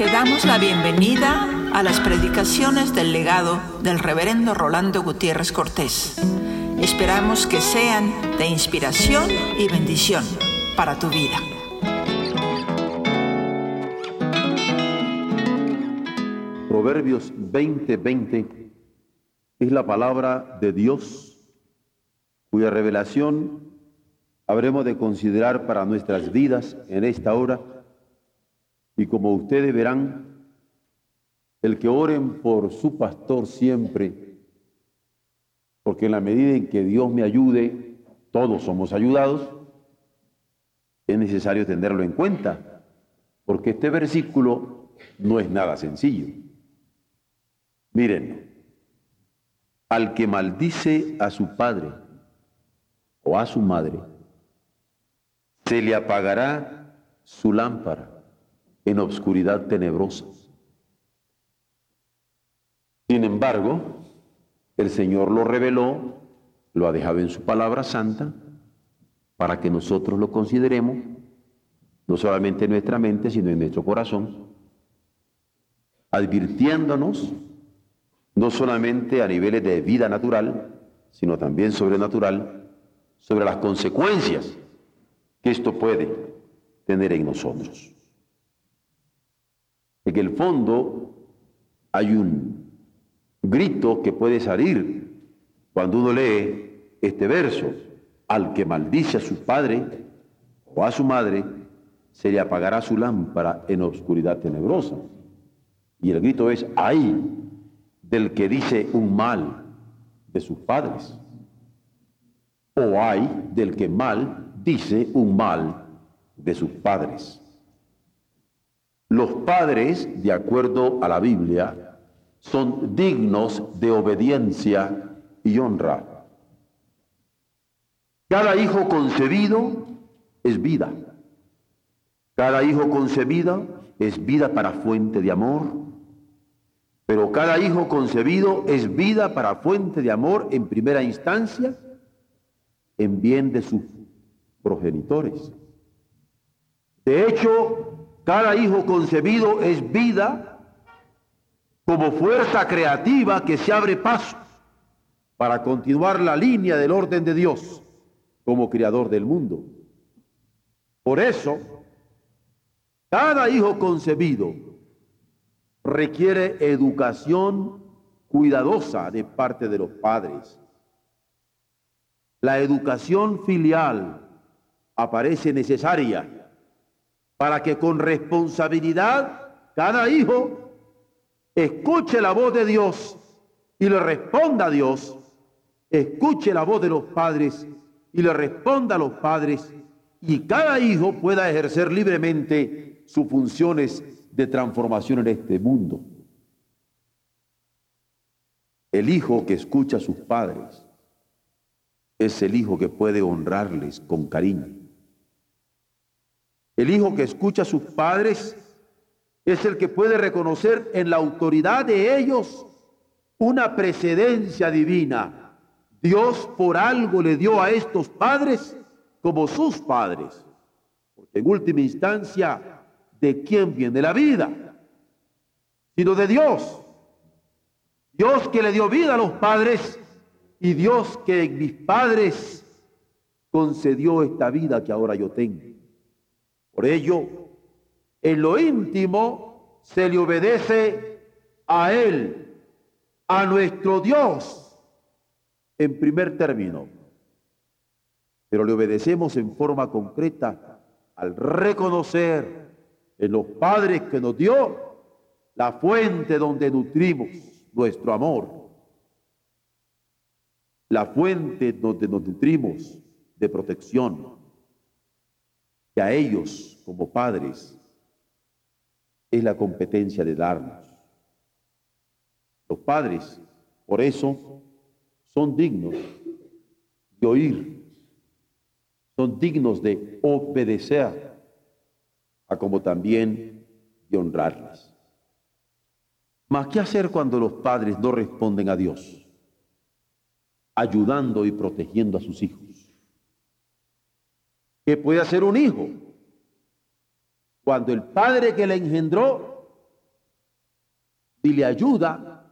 Te damos la bienvenida a las predicaciones del legado del reverendo Rolando Gutiérrez Cortés. Esperamos que sean de inspiración y bendición para tu vida. Proverbios 20:20 es la palabra de Dios cuya revelación habremos de considerar para nuestras vidas en esta hora y como ustedes verán, el que oren por su pastor siempre, porque en la medida en que Dios me ayude, todos somos ayudados, es necesario tenerlo en cuenta, porque este versículo no es nada sencillo. Miren, al que maldice a su padre o a su madre, se le apagará su lámpara en obscuridad tenebrosa. Sin embargo, el Señor lo reveló, lo ha dejado en su palabra santa, para que nosotros lo consideremos, no solamente en nuestra mente, sino en nuestro corazón, advirtiéndonos no solamente a niveles de vida natural, sino también sobrenatural, sobre las consecuencias que esto puede tener en nosotros. En el fondo hay un grito que puede salir cuando uno lee este verso. Al que maldice a su padre o a su madre, se le apagará su lámpara en obscuridad tenebrosa. Y el grito es, ay del que dice un mal de sus padres. O hay del que mal dice un mal de sus padres. Los padres, de acuerdo a la Biblia, son dignos de obediencia y honra. Cada hijo concebido es vida. Cada hijo concebido es vida para fuente de amor. Pero cada hijo concebido es vida para fuente de amor en primera instancia en bien de sus progenitores. De hecho, cada hijo concebido es vida como fuerza creativa que se abre paso para continuar la línea del orden de Dios como creador del mundo. Por eso, cada hijo concebido requiere educación cuidadosa de parte de los padres. La educación filial aparece necesaria para que con responsabilidad cada hijo escuche la voz de Dios y le responda a Dios, escuche la voz de los padres y le responda a los padres y cada hijo pueda ejercer libremente sus funciones de transformación en este mundo. El hijo que escucha a sus padres es el hijo que puede honrarles con cariño. El hijo que escucha a sus padres es el que puede reconocer en la autoridad de ellos una precedencia divina. Dios por algo le dio a estos padres como sus padres. En última instancia, ¿de quién viene la vida? Sino de Dios. Dios que le dio vida a los padres y Dios que en mis padres concedió esta vida que ahora yo tengo. Por ello, en lo íntimo se le obedece a Él, a nuestro Dios, en primer término. Pero le obedecemos en forma concreta al reconocer en los padres que nos dio la fuente donde nutrimos nuestro amor, la fuente donde nos nutrimos de protección, que a ellos como padres es la competencia de darnos. Los padres, por eso, son dignos de oír, son dignos de obedecer, a como también de honrarlas. Mas, ¿qué hacer cuando los padres no responden a Dios? Ayudando y protegiendo a sus hijos. ¿Qué puede hacer un hijo? Cuando el padre que le engendró ni le ayuda,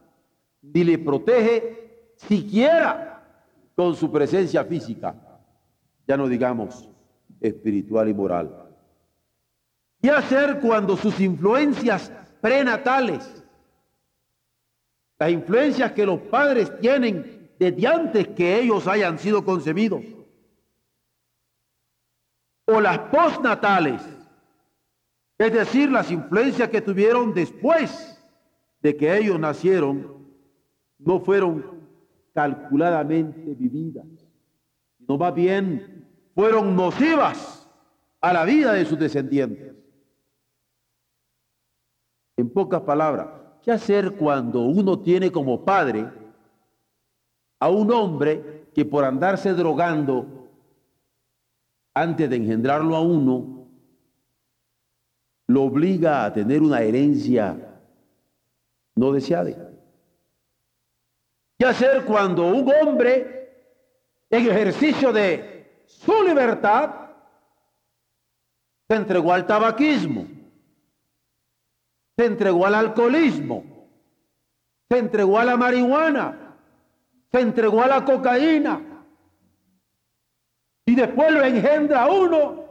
ni le protege siquiera con su presencia física, ya no digamos espiritual y moral. ¿Qué hacer cuando sus influencias prenatales, las influencias que los padres tienen desde antes que ellos hayan sido concebidos, o las postnatales, es decir, las influencias que tuvieron después de que ellos nacieron, no fueron calculadamente vividas, sino más bien fueron nocivas a la vida de sus descendientes. En pocas palabras, ¿qué hacer cuando uno tiene como padre a un hombre que por andarse drogando antes de engendrarlo a uno, lo obliga a tener una herencia no deseada? ¿Qué hacer cuando un hombre en ejercicio de su libertad se entregó al tabaquismo? se entregó al alcoholismo, se entregó a la marihuana, se entregó a la cocaína. Y después lo engendra uno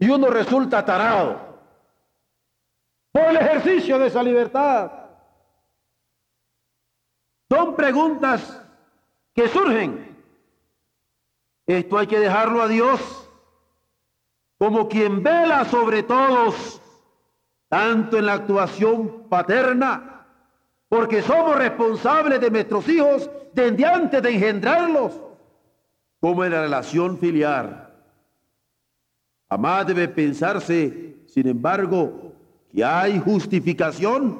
y uno resulta tarado por el ejercicio de esa libertad. Son preguntas que surgen. Esto hay que dejarlo a Dios como quien vela sobre todos tanto en la actuación paterna, porque somos responsables de nuestros hijos desde antes de engendrarlos, como en la relación filial. Jamás debe pensarse, sin embargo, que hay justificación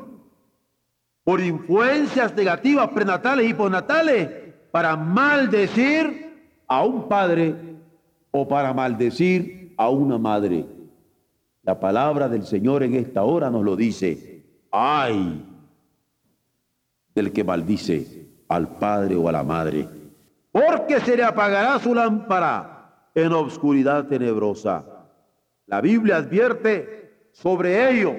por influencias negativas prenatales y postnatales para maldecir a un padre o para maldecir a una madre. La palabra del Señor en esta hora nos lo dice. Ay del que maldice al padre o a la madre, porque se le apagará su lámpara en obscuridad tenebrosa. La Biblia advierte sobre ello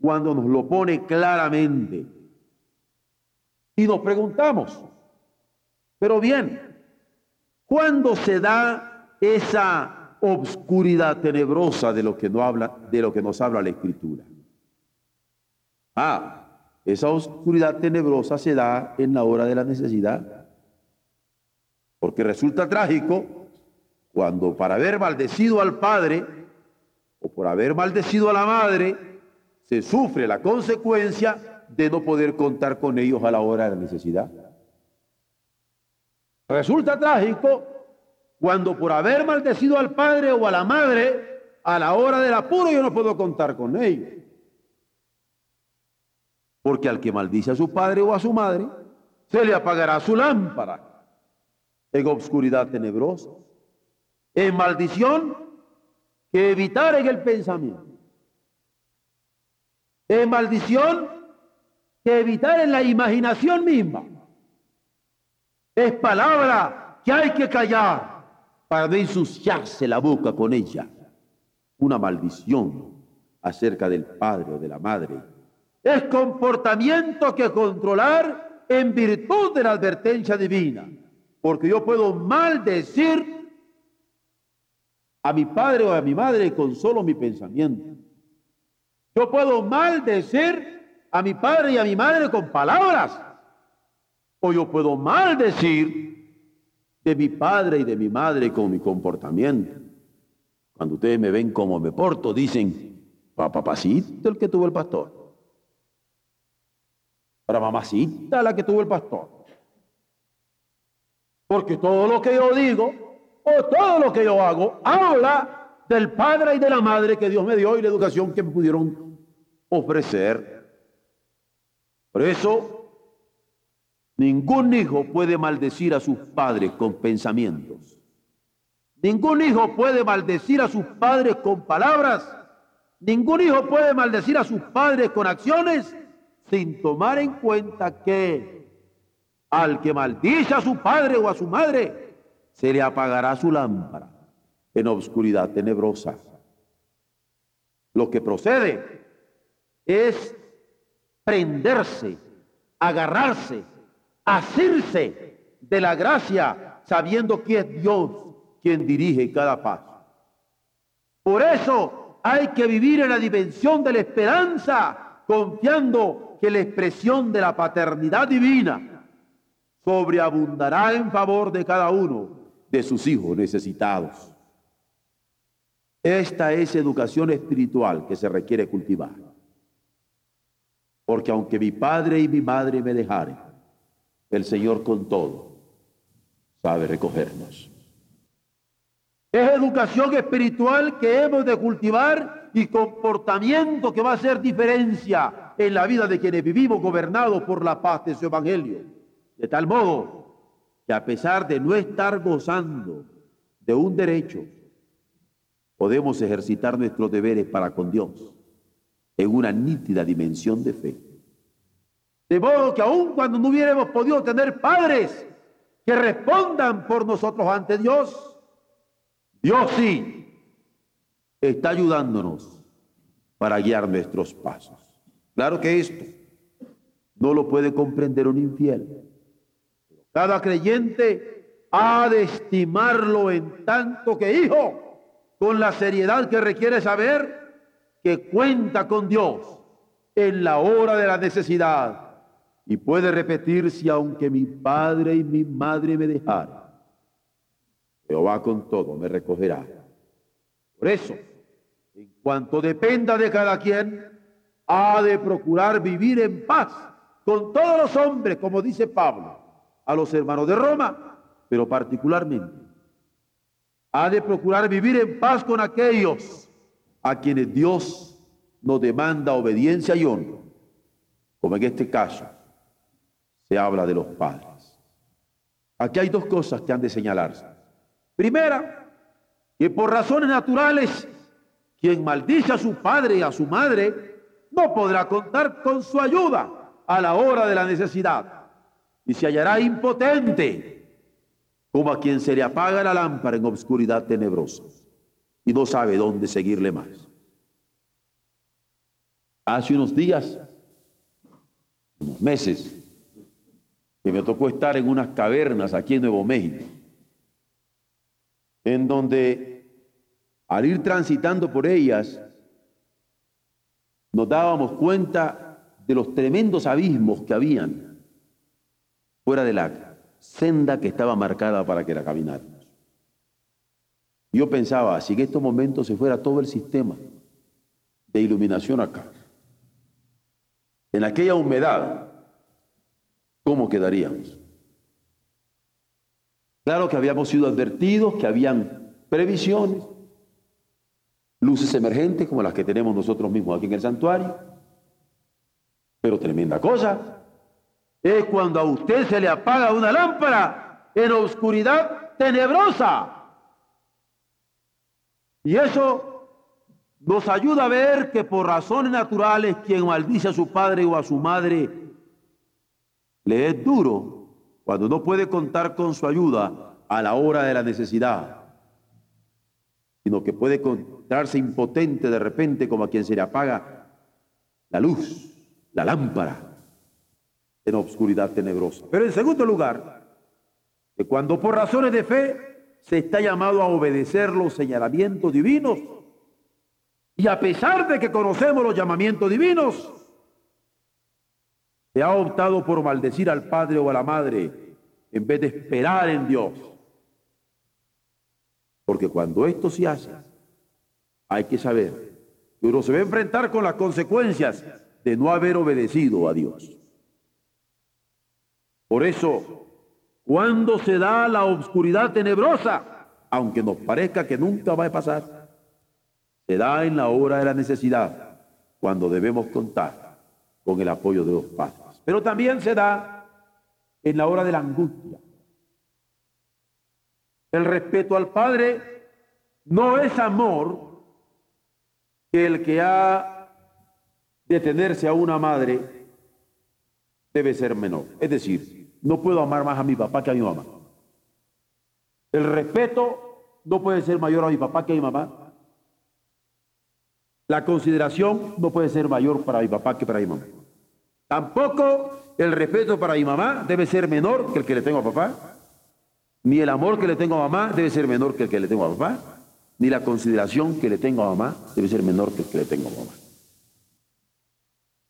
cuando nos lo pone claramente. Y nos preguntamos, pero bien, ¿cuándo se da esa obscuridad tenebrosa de lo que, no habla, de lo que nos habla la Escritura. Ah, esa oscuridad tenebrosa se da en la hora de la necesidad. Porque resulta trágico cuando para haber maldecido al padre o por haber maldecido a la madre, se sufre la consecuencia de no poder contar con ellos a la hora de la necesidad. Resulta trágico cuando por haber maldecido al padre o a la madre, a la hora del apuro yo no puedo contar con ellos. Porque al que maldice a su padre o a su madre, se le apagará su lámpara en obscuridad tenebrosa. En maldición que evitar en el pensamiento. En maldición que evitar en la imaginación misma. Es palabra que hay que callar para no ensuciarse la boca con ella. Una maldición acerca del padre o de la madre. Es comportamiento que controlar en virtud de la advertencia divina. Porque yo puedo maldecir a mi padre o a mi madre con solo mi pensamiento. Yo puedo maldecir a mi padre y a mi madre con palabras. O yo puedo maldecir de mi padre y de mi madre con mi comportamiento. Cuando ustedes me ven como me porto, dicen, papacito el que tuvo el pastor. Para mamacita la que tuvo el pastor. Porque todo lo que yo digo o todo lo que yo hago habla del padre y de la madre que Dios me dio y la educación que me pudieron ofrecer. Por eso Ningún hijo puede maldecir a sus padres con pensamientos. Ningún hijo puede maldecir a sus padres con palabras. Ningún hijo puede maldecir a sus padres con acciones sin tomar en cuenta que al que maldice a su padre o a su madre, se le apagará su lámpara en obscuridad tenebrosa. Lo que procede es prenderse, agarrarse, asirse de la gracia, sabiendo que es Dios quien dirige cada paso. Por eso hay que vivir en la dimensión de la esperanza, confiando que la expresión de la paternidad divina sobreabundará en favor de cada uno de sus hijos necesitados. Esta es educación espiritual que se requiere cultivar. Porque aunque mi padre y mi madre me dejaren, el Señor con todo sabe recogernos. Es educación espiritual que hemos de cultivar y comportamiento que va a hacer diferencia en la vida de quienes vivimos gobernados por la paz de su evangelio. De tal modo que a pesar de no estar gozando de un derecho, podemos ejercitar nuestros deberes para con Dios en una nítida dimensión de fe. De modo que aun cuando no hubiéramos podido tener padres que respondan por nosotros ante Dios, Dios sí está ayudándonos para guiar nuestros pasos. Claro que esto no lo puede comprender un infiel. Cada creyente ha de estimarlo en tanto que hijo, con la seriedad que requiere saber que cuenta con Dios en la hora de la necesidad y puede repetir si aunque mi padre y mi madre me dejaran, Jehová con todo me recogerá. Por eso, en cuanto dependa de cada quien, ha de procurar vivir en paz con todos los hombres, como dice Pablo a los hermanos de Roma, pero particularmente ha de procurar vivir en paz con aquellos a quienes Dios nos demanda obediencia y honra, como en este caso se habla de los padres. Aquí hay dos cosas que han de señalarse. Primera, que por razones naturales, quien maldice a su padre y a su madre no podrá contar con su ayuda a la hora de la necesidad y se hallará impotente, como a quien se le apaga la lámpara en obscuridad tenebrosa y no sabe dónde seguirle más. Hace unos días, unos meses, que me tocó estar en unas cavernas aquí en Nuevo México, en donde al ir transitando por ellas, nos dábamos cuenta de los tremendos abismos que habían fuera de la senda que estaba marcada para que la camináramos. Yo pensaba, si en estos momentos se fuera todo el sistema de iluminación acá, en aquella humedad, ¿cómo quedaríamos? Claro que habíamos sido advertidos, que habían previsiones, luces emergentes como las que tenemos nosotros mismos aquí en el santuario, pero tremenda cosa, es cuando a usted se le apaga una lámpara en oscuridad tenebrosa. Y eso nos ayuda a ver que por razones naturales quien maldice a su padre o a su madre le es duro cuando no puede contar con su ayuda a la hora de la necesidad, sino que puede encontrarse impotente de repente como a quien se le apaga la luz, la lámpara en obscuridad tenebrosa. Pero en segundo lugar, que cuando por razones de fe se está llamado a obedecer los señalamientos divinos, y a pesar de que conocemos los llamamientos divinos, se ha optado por maldecir al padre o a la madre en vez de esperar en Dios. Porque cuando esto se hace, hay que saber que uno se va a enfrentar con las consecuencias de no haber obedecido a Dios. Por eso, cuando se da la oscuridad tenebrosa, aunque nos parezca que nunca va a pasar, se da en la hora de la necesidad, cuando debemos contar con el apoyo de los padres. Pero también se da en la hora de la angustia. El respeto al Padre no es amor que el que ha de tenerse a una madre debe ser menor. Es decir, no puedo amar más a mi papá que a mi mamá. El respeto no puede ser mayor a mi papá que a mi mamá. La consideración no puede ser mayor para mi papá que para mi mamá. Tampoco el respeto para mi mamá debe ser menor que el que le tengo a papá. Ni el amor que le tengo a mamá debe ser menor que el que le tengo a papá. Ni la consideración que le tengo a mamá debe ser menor que el que le tengo a mamá.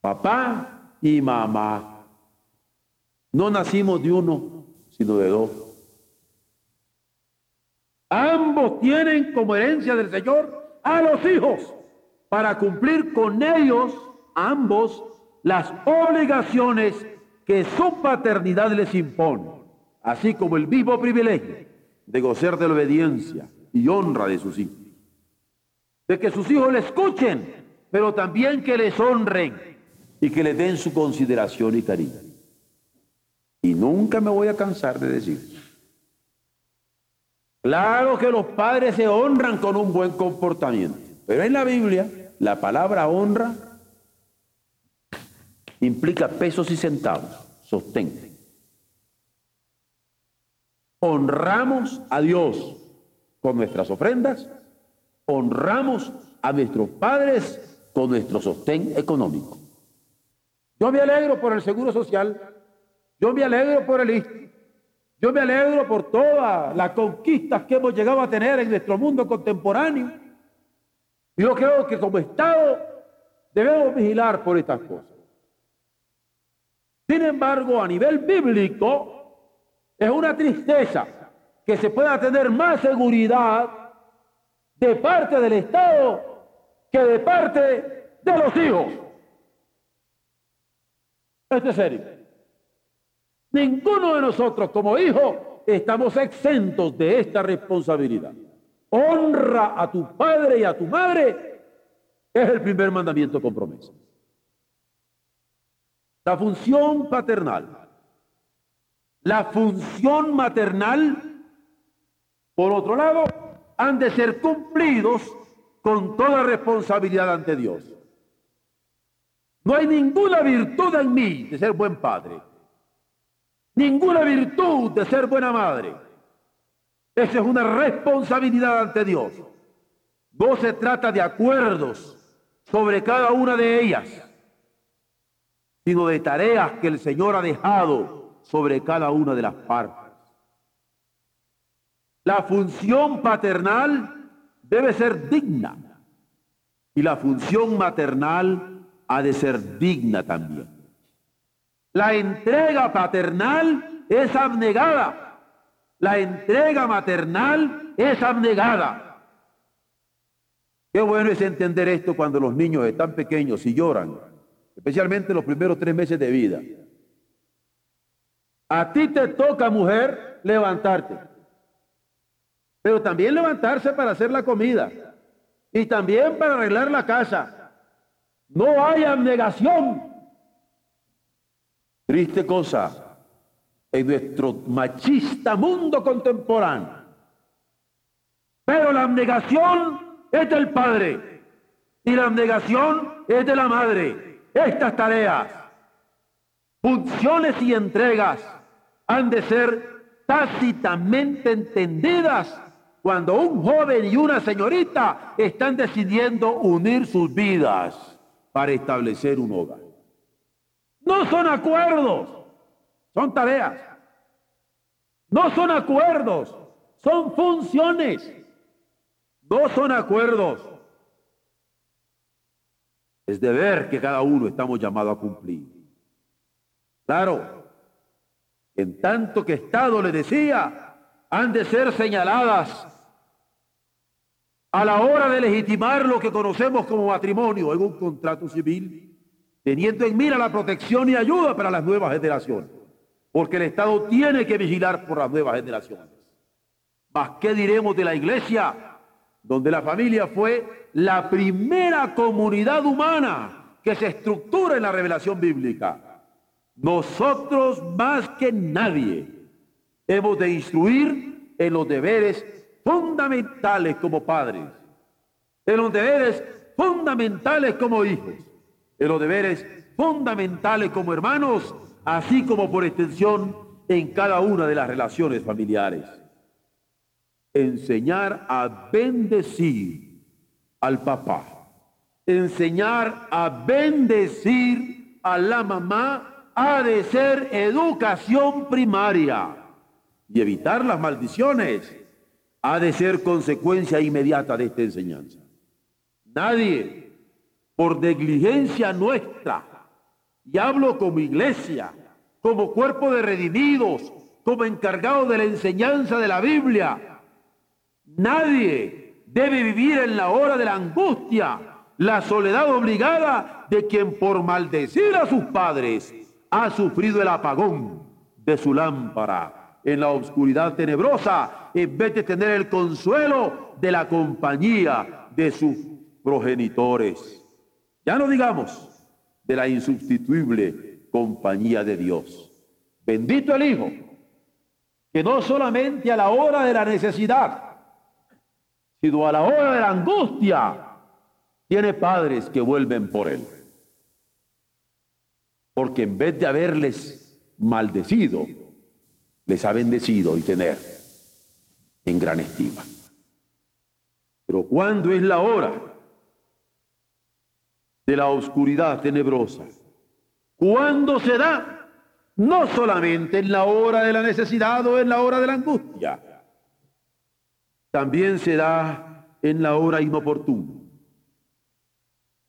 Papá y mamá. No nacimos de uno, sino de dos. Ambos tienen como herencia del Señor a los hijos para cumplir con ellos, ambos, las obligaciones que su paternidad les impone, así como el vivo privilegio de gozar de la obediencia y honra de sus hijos. De que sus hijos le escuchen, pero también que les honren y que le den su consideración y cariño. Y nunca me voy a cansar de decir. Claro que los padres se honran con un buen comportamiento, pero en la Biblia la palabra honra implica pesos y centavos, sostén. Honramos a Dios con nuestras ofrendas, honramos a nuestros padres con nuestro sostén económico. Yo me alegro por el Seguro Social, yo me alegro por el ISTI, yo me alegro por todas las conquistas que hemos llegado a tener en nuestro mundo contemporáneo. Yo creo que como Estado debemos vigilar por estas cosas. Sin embargo, a nivel bíblico, es una tristeza que se pueda tener más seguridad de parte del Estado que de parte de los hijos. Esto es serio. Ninguno de nosotros como hijo estamos exentos de esta responsabilidad. Honra a tu padre y a tu madre es el primer mandamiento con. La función paternal. La función maternal, por otro lado, han de ser cumplidos con toda responsabilidad ante Dios. No hay ninguna virtud en mí de ser buen padre, ninguna virtud de ser buena madre. Esa es una responsabilidad ante Dios. No se trata de acuerdos sobre cada una de ellas sino de tareas que el Señor ha dejado sobre cada una de las partes. La función paternal debe ser digna y la función maternal ha de ser digna también. La entrega paternal es abnegada. La entrega maternal es abnegada. Qué bueno es entender esto cuando los niños están pequeños y lloran especialmente los primeros tres meses de vida. A ti te toca, mujer, levantarte. Pero también levantarse para hacer la comida. Y también para arreglar la casa. No hay abnegación. Triste cosa en nuestro machista mundo contemporáneo. Pero la abnegación es del padre. Y la abnegación es de la madre. Estas tareas, funciones y entregas han de ser tácitamente entendidas cuando un joven y una señorita están decidiendo unir sus vidas para establecer un hogar. No son acuerdos, son tareas. No son acuerdos, son funciones. No son acuerdos, es deber que cada uno estamos llamados a cumplir. Claro, en tanto que Estado le decía, han de ser señaladas a la hora de legitimar lo que conocemos como matrimonio en un contrato civil, teniendo en mira la protección y ayuda para las nuevas generaciones, porque el Estado tiene que vigilar por las nuevas generaciones. Mas, ¿qué diremos de la iglesia, donde la familia fue la primera comunidad humana que se estructura en la revelación bíblica. Nosotros más que nadie hemos de instruir en los deberes fundamentales como padres, en los deberes fundamentales como hijos, en los deberes fundamentales como hermanos, así como por extensión en cada una de las relaciones familiares. Enseñar a bendecir al papá, enseñar a bendecir a la mamá ha de ser educación primaria y evitar las maldiciones ha de ser consecuencia inmediata de esta enseñanza. Nadie, por negligencia nuestra, y hablo como iglesia, como cuerpo de redimidos, como encargado de la enseñanza de la Biblia, nadie debe vivir en la hora de la angustia, la soledad obligada de quien por maldecir a sus padres ha sufrido el apagón de su lámpara en la oscuridad tenebrosa, en vez de tener el consuelo de la compañía de sus progenitores. Ya no digamos de la insustituible compañía de Dios. Bendito el Hijo, que no solamente a la hora de la necesidad, sino a la hora de la angustia, tiene padres que vuelven por él. Porque en vez de haberles maldecido, les ha bendecido y tener en gran estima. Pero cuando es la hora de la oscuridad tenebrosa, cuando se da no solamente en la hora de la necesidad o en la hora de la angustia, también se da en la hora inoportuna.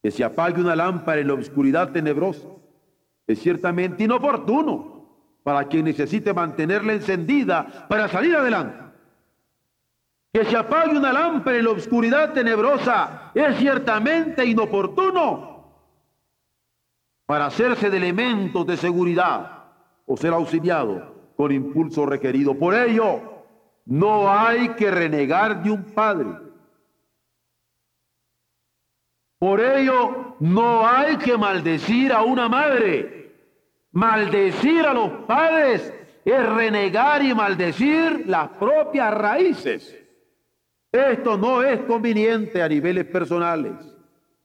Que se apague una lámpara en la oscuridad tenebrosa es ciertamente inoportuno para quien necesite mantenerla encendida para salir adelante. Que se apague una lámpara en la oscuridad tenebrosa es ciertamente inoportuno para hacerse de elementos de seguridad o ser auxiliado con impulso requerido. Por ello, no hay que renegar de un padre. Por ello, no hay que maldecir a una madre. Maldecir a los padres es renegar y maldecir las propias raíces. Esto no es conveniente a niveles personales,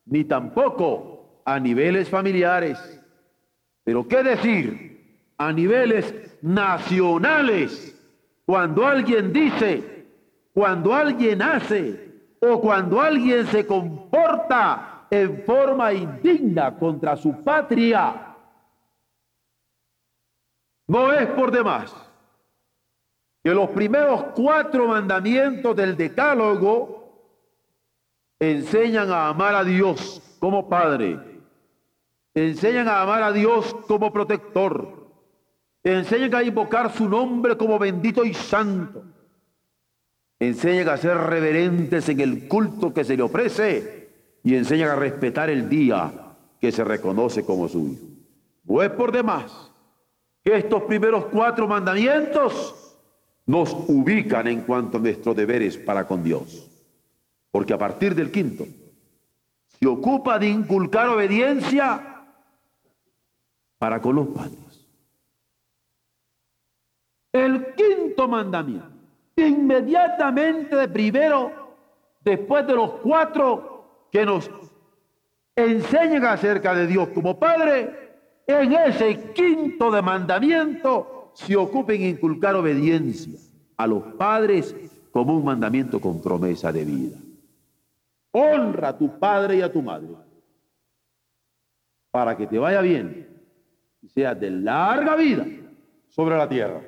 ni tampoco a niveles familiares. Pero ¿qué decir? a niveles nacionales. Cuando alguien dice, cuando alguien hace o cuando alguien se comporta en forma indigna contra su patria, no es por demás que los primeros cuatro mandamientos del decálogo enseñan a amar a Dios como Padre, enseñan a amar a Dios como protector, Enseñan a invocar su nombre como bendito y santo. Enseñan a ser reverentes en el culto que se le ofrece y enseñan a respetar el día que se reconoce como suyo. No es por demás que estos primeros cuatro mandamientos nos ubican en cuanto a nuestros deberes para con Dios. Porque a partir del quinto se ocupa de inculcar obediencia para con los padres. El quinto mandamiento, inmediatamente de primero, después de los cuatro que nos enseñan acerca de Dios como Padre, en ese quinto de mandamiento se ocupen en inculcar obediencia a los padres como un mandamiento con promesa de vida. Honra a tu padre y a tu madre para que te vaya bien y seas de larga vida sobre la tierra.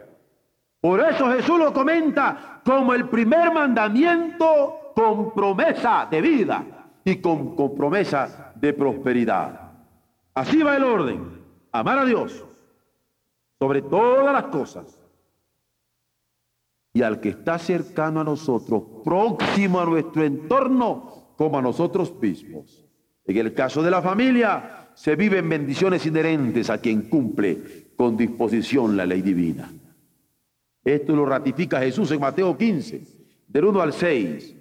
Por eso Jesús lo comenta como el primer mandamiento con promesa de vida y con, promesa de prosperidad. Así va el orden. Amar a Dios sobre todas las cosas y al que está cercano a nosotros, próximo a nuestro entorno, como a nosotros mismos. En el caso de la familia, se viven bendiciones inherentes a quien cumple con disposición la ley divina. Esto lo ratifica Jesús en Mateo 15, del 1 al 6.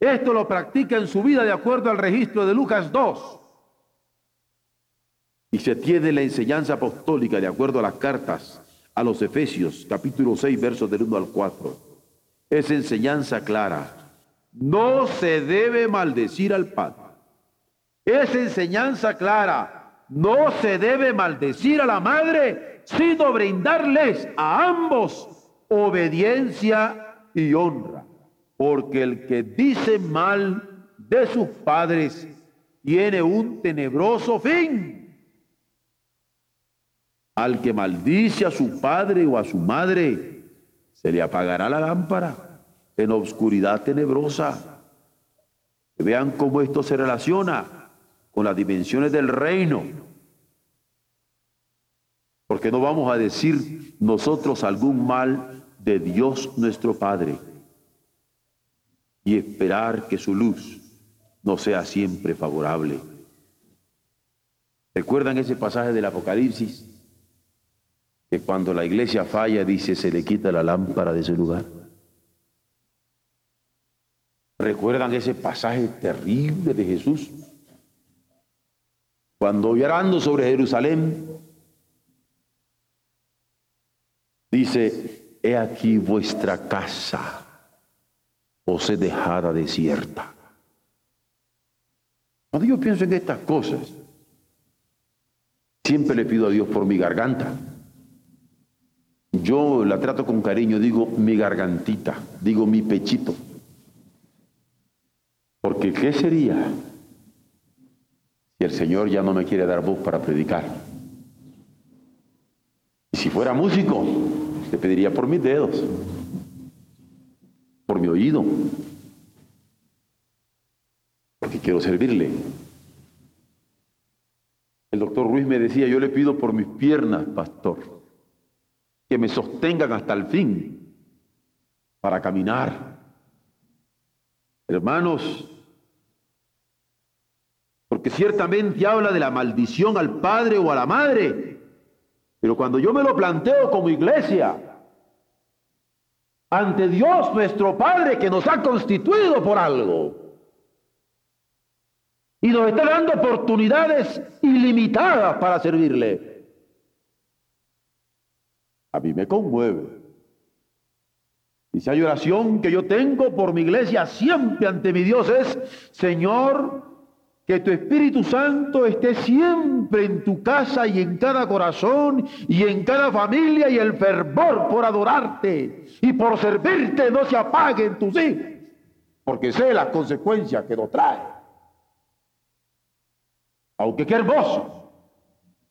Esto lo practica en su vida de acuerdo al registro de Lucas 2. Y se tiene la enseñanza apostólica de acuerdo a las cartas a los Efesios, capítulo 6, versos del 1 al 4. Es enseñanza clara. No se debe maldecir al Padre. Es enseñanza clara. No se debe maldecir a la madre, sino brindarles a ambos obediencia y honra, porque el que dice mal de sus padres tiene un tenebroso fin. Al que maldice a su padre o a su madre, se le apagará la lámpara en obscuridad tenebrosa. Vean cómo esto se relaciona con las dimensiones del reino. Porque no vamos a decir nosotros algún mal de Dios nuestro Padre y esperar que su luz no sea siempre favorable. ¿Recuerdan ese pasaje del Apocalipsis? Que cuando la iglesia falla, dice, se le quita la lámpara de su lugar. ¿Recuerdan ese pasaje terrible de Jesús? Cuando llorando sobre Jerusalén, dice, he aquí vuestra casa os he dejada desierta. Cuando yo pienso en estas cosas, siempre le pido a Dios por mi garganta. Yo la trato con cariño, digo mi gargantita, digo mi pechito. Porque ¿qué sería si el Señor ya no me quiere dar voz para predicar? Y si fuera músico, le pediría por mis dedos, por mi oído, porque quiero servirle. El doctor Ruiz me decía, yo le pido por mis piernas, pastor, que me sostengan hasta el fin para caminar. Hermanos, porque ciertamente habla de la maldición al padre o a la madre, pero cuando yo me lo planteo como iglesia, ante Dios nuestro Padre que nos ha constituido por algo, y nos está dando oportunidades ilimitadas para servirle, a mí me conmueve. Y si hay oración que yo tengo por mi iglesia siempre ante mi Dios es, Señor, que tu Espíritu Santo esté siempre en tu casa y en cada corazón y en cada familia y el fervor por adorarte y por servirte no se apague en tus hijos, porque sé las consecuencias que lo trae. Aunque qué hermoso.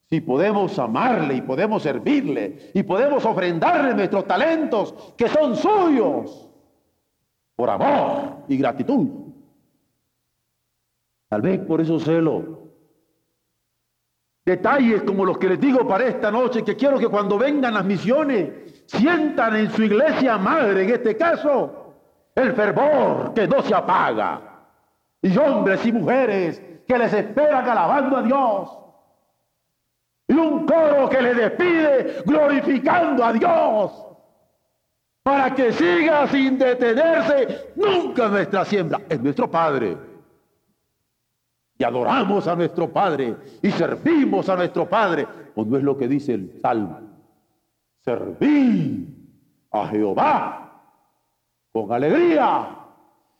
Si podemos amarle y podemos servirle y podemos ofrendarle nuestros talentos que son suyos por amor y gratitud. Tal vez por eso celo. Detalles como los que les digo para esta noche, que quiero que cuando vengan las misiones sientan en su iglesia madre, en este caso, el fervor que no se apaga. Y hombres y mujeres que les esperan alabando a Dios. Y un coro que les despide glorificando a Dios. Para que siga sin detenerse nunca nuestra siembra. Es nuestro Padre y adoramos a nuestro Padre y servimos a nuestro Padre. ¿O no es lo que dice el Salmo? Serví a Jehová con alegría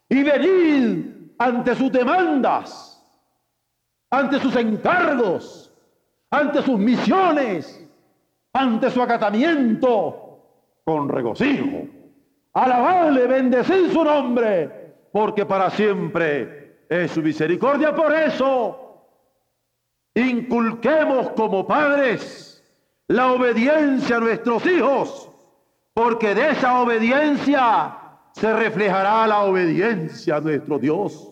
y venid ante sus demandas, ante sus encargos, ante sus misiones, ante su acatamiento con regocijo. Alabadle, bendecid su nombre, porque para siempre es su misericordia. Por eso, inculquemos como padres la obediencia a nuestros hijos, porque de esa obediencia se reflejará la obediencia a nuestro Dios.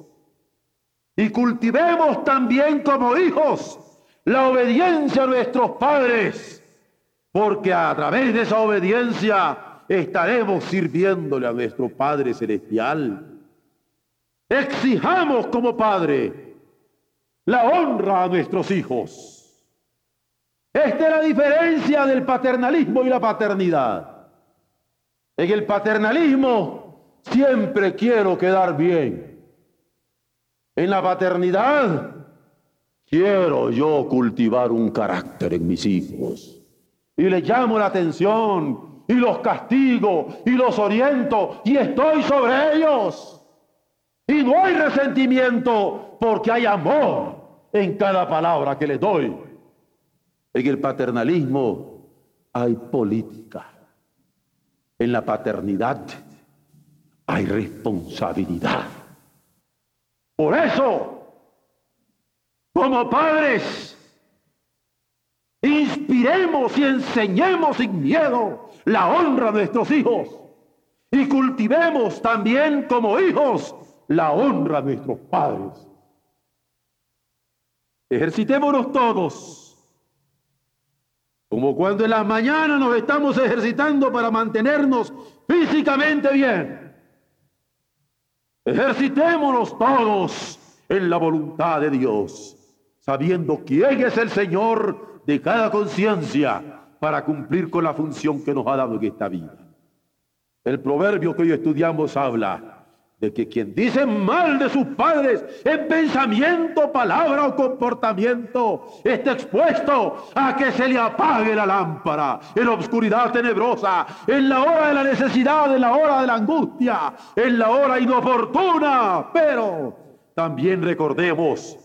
Y cultivemos también como hijos la obediencia a nuestros padres, porque a través de esa obediencia estaremos sirviéndole a nuestro Padre Celestial. Exijamos como padre la honra a nuestros hijos. Esta es la diferencia del paternalismo y la paternidad. En el paternalismo siempre quiero quedar bien. En la paternidad quiero yo cultivar un carácter en mis hijos. Y les llamo la atención y los castigo y los oriento y estoy sobre ellos. Y no hay resentimiento porque hay amor en cada palabra que le doy. En el paternalismo hay política. En la paternidad hay responsabilidad. Por eso, como padres, inspiremos y enseñemos sin miedo la honra a nuestros hijos y cultivemos también como hijos la honra a nuestros padres. Ejercitémonos todos como cuando en la mañana nos estamos ejercitando para mantenernos físicamente bien. Ejercitémonos todos en la voluntad de Dios, sabiendo quién es el Señor de cada conciencia para cumplir con la función que nos ha dado en esta vida. El proverbio que hoy estudiamos habla de que quien dice mal de sus padres en pensamiento, palabra o comportamiento está expuesto a que se le apague la lámpara en la oscuridad tenebrosa, en la hora de la necesidad, en la hora de la angustia, en la hora inoportuna. Pero también recordemos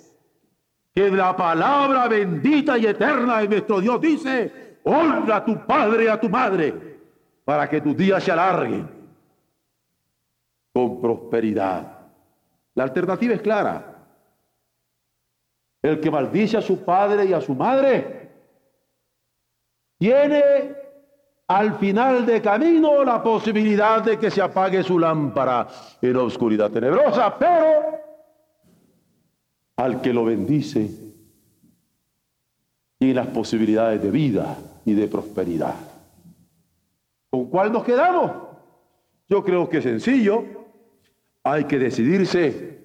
que la palabra bendita y eterna de nuestro Dios dice, honra a tu padre y a tu madre para que tus días se alarguen con prosperidad. La alternativa es clara. El que maldice a su padre y a su madre tiene al final de camino la posibilidad de que se apague su lámpara en la oscuridad tenebrosa, pero al que lo bendice tiene las posibilidades de vida y de prosperidad. ¿Con cuál nos quedamos? Yo creo que es sencillo hay que decidirse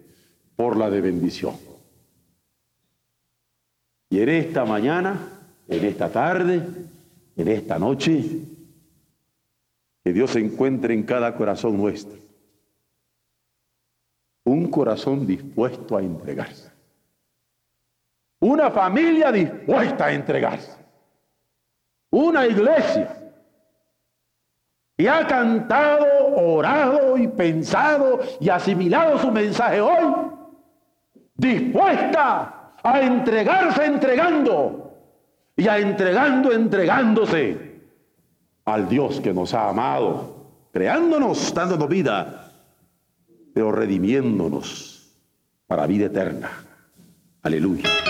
por la de bendición. Y en esta mañana, en esta tarde, en esta noche, que Dios se encuentre en cada corazón nuestro. Un corazón dispuesto a entregarse. Una familia dispuesta a entregarse. Una iglesia y ha cantado, orado y pensado y asimilado su mensaje hoy, dispuesta a entregarse entregando y a entregando entregándose al Dios que nos ha amado, creándonos, dándonos vida, pero redimiéndonos para vida eterna. Aleluya.